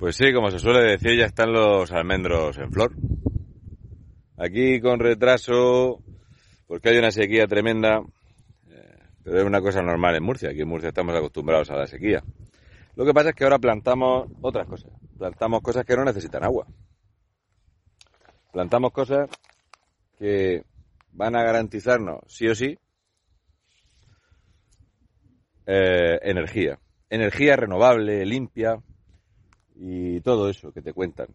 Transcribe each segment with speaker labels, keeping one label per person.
Speaker 1: pues sí, como se suele decir, ya están los almendros en flor. Aquí con retraso, porque hay una sequía tremenda, eh, pero es una cosa normal en Murcia. Aquí en Murcia estamos acostumbrados a la sequía. Lo que pasa es que ahora plantamos otras cosas. Plantamos cosas que no necesitan agua. Plantamos cosas que van a garantizarnos, sí o sí, eh, energía energía renovable, limpia y todo eso que te cuentan.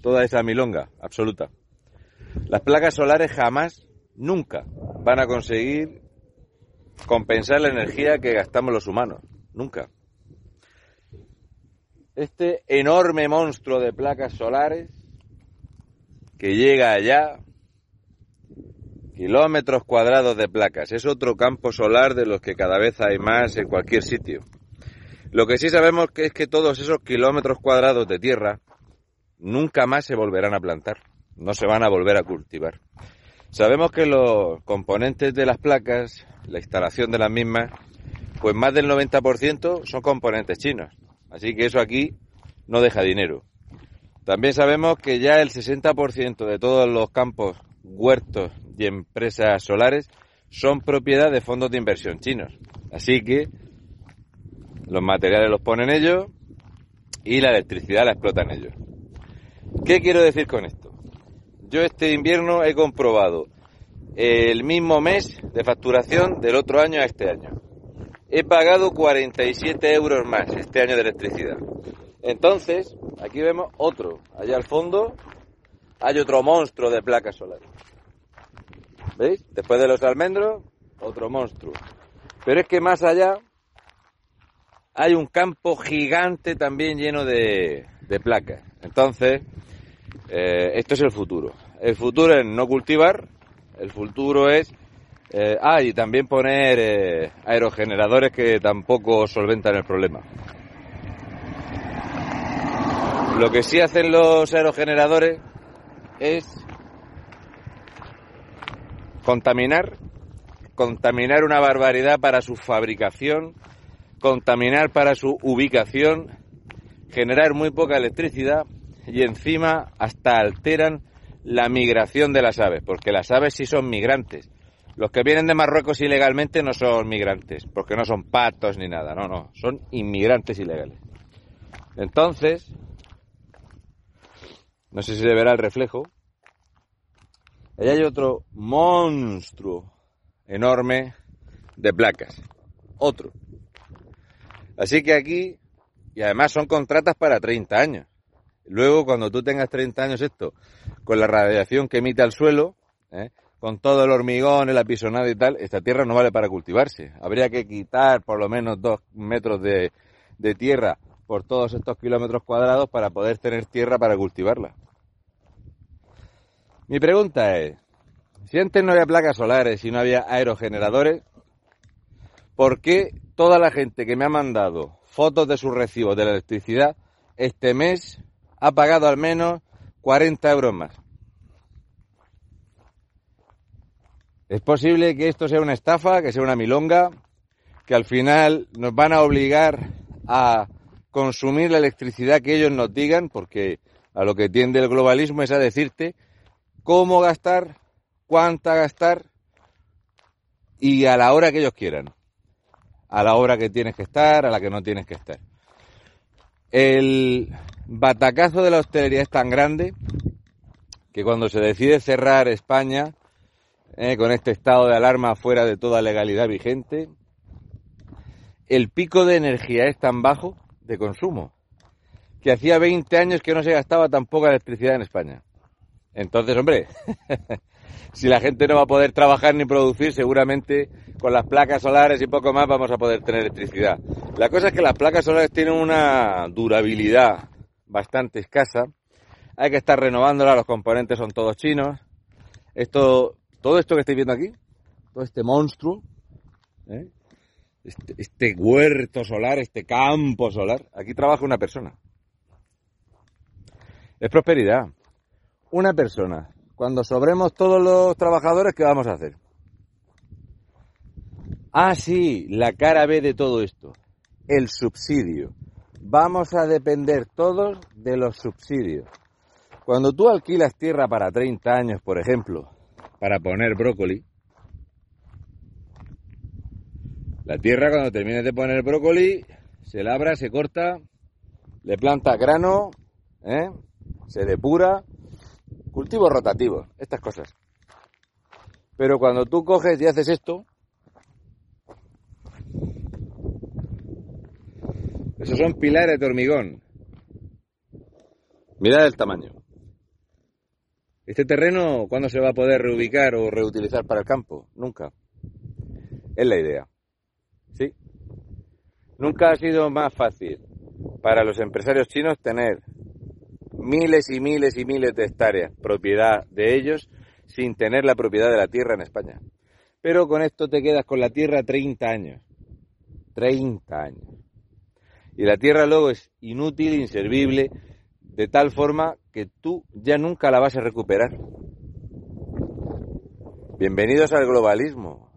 Speaker 1: Toda esa milonga absoluta. Las placas solares jamás, nunca van a conseguir compensar la energía que gastamos los humanos. Nunca. Este enorme monstruo de placas solares que llega allá, kilómetros cuadrados de placas, es otro campo solar de los que cada vez hay más en cualquier sitio. Lo que sí sabemos es que todos esos kilómetros cuadrados de tierra nunca más se volverán a plantar, no se van a volver a cultivar. Sabemos que los componentes de las placas, la instalación de las mismas, pues más del 90% son componentes chinos. Así que eso aquí no deja dinero. También sabemos que ya el 60% de todos los campos, huertos y empresas solares son propiedad de fondos de inversión chinos. Así que los materiales los ponen ellos y la electricidad la explotan ellos. ¿Qué quiero decir con esto? Yo este invierno he comprobado el mismo mes de facturación del otro año a este año. He pagado 47 euros más este año de electricidad. Entonces, aquí vemos otro. Allá al fondo hay otro monstruo de placas solares. ¿Veis? Después de los almendros, otro monstruo. Pero es que más allá hay un campo gigante también lleno de, placas. Entonces, eh, esto es el futuro. El futuro es no cultivar, el futuro es... Eh, ah, y también poner eh, aerogeneradores que tampoco solventan el problema. Lo que sí hacen los aerogeneradores es contaminar, contaminar una barbaridad para su fabricación, contaminar para su ubicación, generar muy poca electricidad y encima hasta alteran la migración de las aves, porque las aves sí son migrantes. Los que vienen de Marruecos ilegalmente no son migrantes, porque no son patos ni nada, no, no, son inmigrantes ilegales. Entonces, no sé si se verá el reflejo, allá hay otro monstruo enorme de placas, otro. Así que aquí, y además son contratas para 30 años. Luego, cuando tú tengas 30 años esto, con la radiación que emite al suelo, ¿eh? con todo el hormigón, el apisonado y tal, esta tierra no vale para cultivarse. Habría que quitar por lo menos dos metros de, de tierra por todos estos kilómetros cuadrados para poder tener tierra para cultivarla. Mi pregunta es, si antes no había placas solares y no había aerogeneradores, ¿por qué toda la gente que me ha mandado fotos de sus recibos de la electricidad este mes ha pagado al menos 40 euros más. Es posible que esto sea una estafa, que sea una milonga, que al final nos van a obligar a consumir la electricidad que ellos nos digan, porque a lo que tiende el globalismo es a decirte cómo gastar, cuánta gastar y a la hora que ellos quieran a la hora que tienes que estar, a la que no tienes que estar. El batacazo de la hostelería es tan grande que cuando se decide cerrar España, eh, con este estado de alarma fuera de toda legalidad vigente, el pico de energía es tan bajo de consumo que hacía 20 años que no se gastaba tan poca electricidad en España. Entonces, hombre, si la gente no va a poder trabajar ni producir, seguramente con las placas solares y poco más vamos a poder tener electricidad. La cosa es que las placas solares tienen una durabilidad bastante escasa. Hay que estar renovándolas, los componentes son todos chinos. Esto, todo esto que estáis viendo aquí, todo este monstruo, ¿eh? este, este huerto solar, este campo solar, aquí trabaja una persona. Es prosperidad. Una persona. Cuando sobremos todos los trabajadores, ¿qué vamos a hacer? Ah, sí, la cara B de todo esto. El subsidio. Vamos a depender todos de los subsidios. Cuando tú alquilas tierra para 30 años, por ejemplo, para poner brócoli, la tierra cuando termines de poner brócoli, se labra, se corta, le planta grano, ¿eh? se depura, cultivos rotativos, estas cosas. Pero cuando tú coges y haces esto, esos son pilares de hormigón. Mirad el tamaño. Este terreno, ¿cuándo se va a poder reubicar o reutilizar para el campo? Nunca. Es la idea. ¿Sí? Nunca ha sido más fácil para los empresarios chinos tener miles y miles y miles de hectáreas, propiedad de ellos, sin tener la propiedad de la tierra en España. Pero con esto te quedas con la tierra 30 años. 30 años. Y la tierra luego es inútil, inservible, de tal forma que tú ya nunca la vas a recuperar. Bienvenidos al globalismo.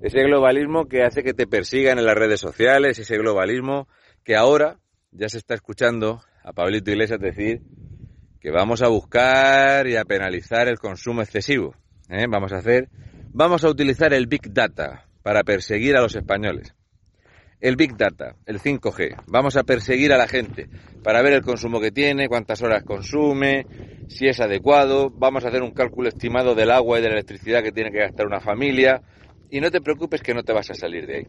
Speaker 1: Ese globalismo que hace que te persigan en las redes sociales, ese globalismo que ahora ya se está escuchando a Pablito Iglesias decir que vamos a buscar y a penalizar el consumo excesivo. ¿eh? Vamos a hacer, vamos a utilizar el Big Data para perseguir a los españoles. El Big Data, el 5G. Vamos a perseguir a la gente para ver el consumo que tiene, cuántas horas consume, si es adecuado. Vamos a hacer un cálculo estimado del agua y de la electricidad que tiene que gastar una familia. Y no te preocupes que no te vas a salir de ahí.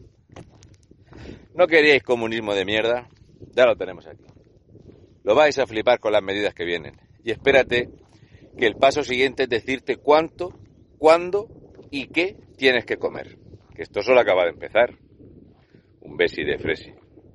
Speaker 1: ¿No queríais comunismo de mierda? Ya lo tenemos aquí. Lo vais a flipar con las medidas que vienen. Y espérate que el paso siguiente es decirte cuánto, cuándo y qué tienes que comer. Que esto solo acaba de empezar. Un besi de fresi.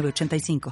Speaker 2: 85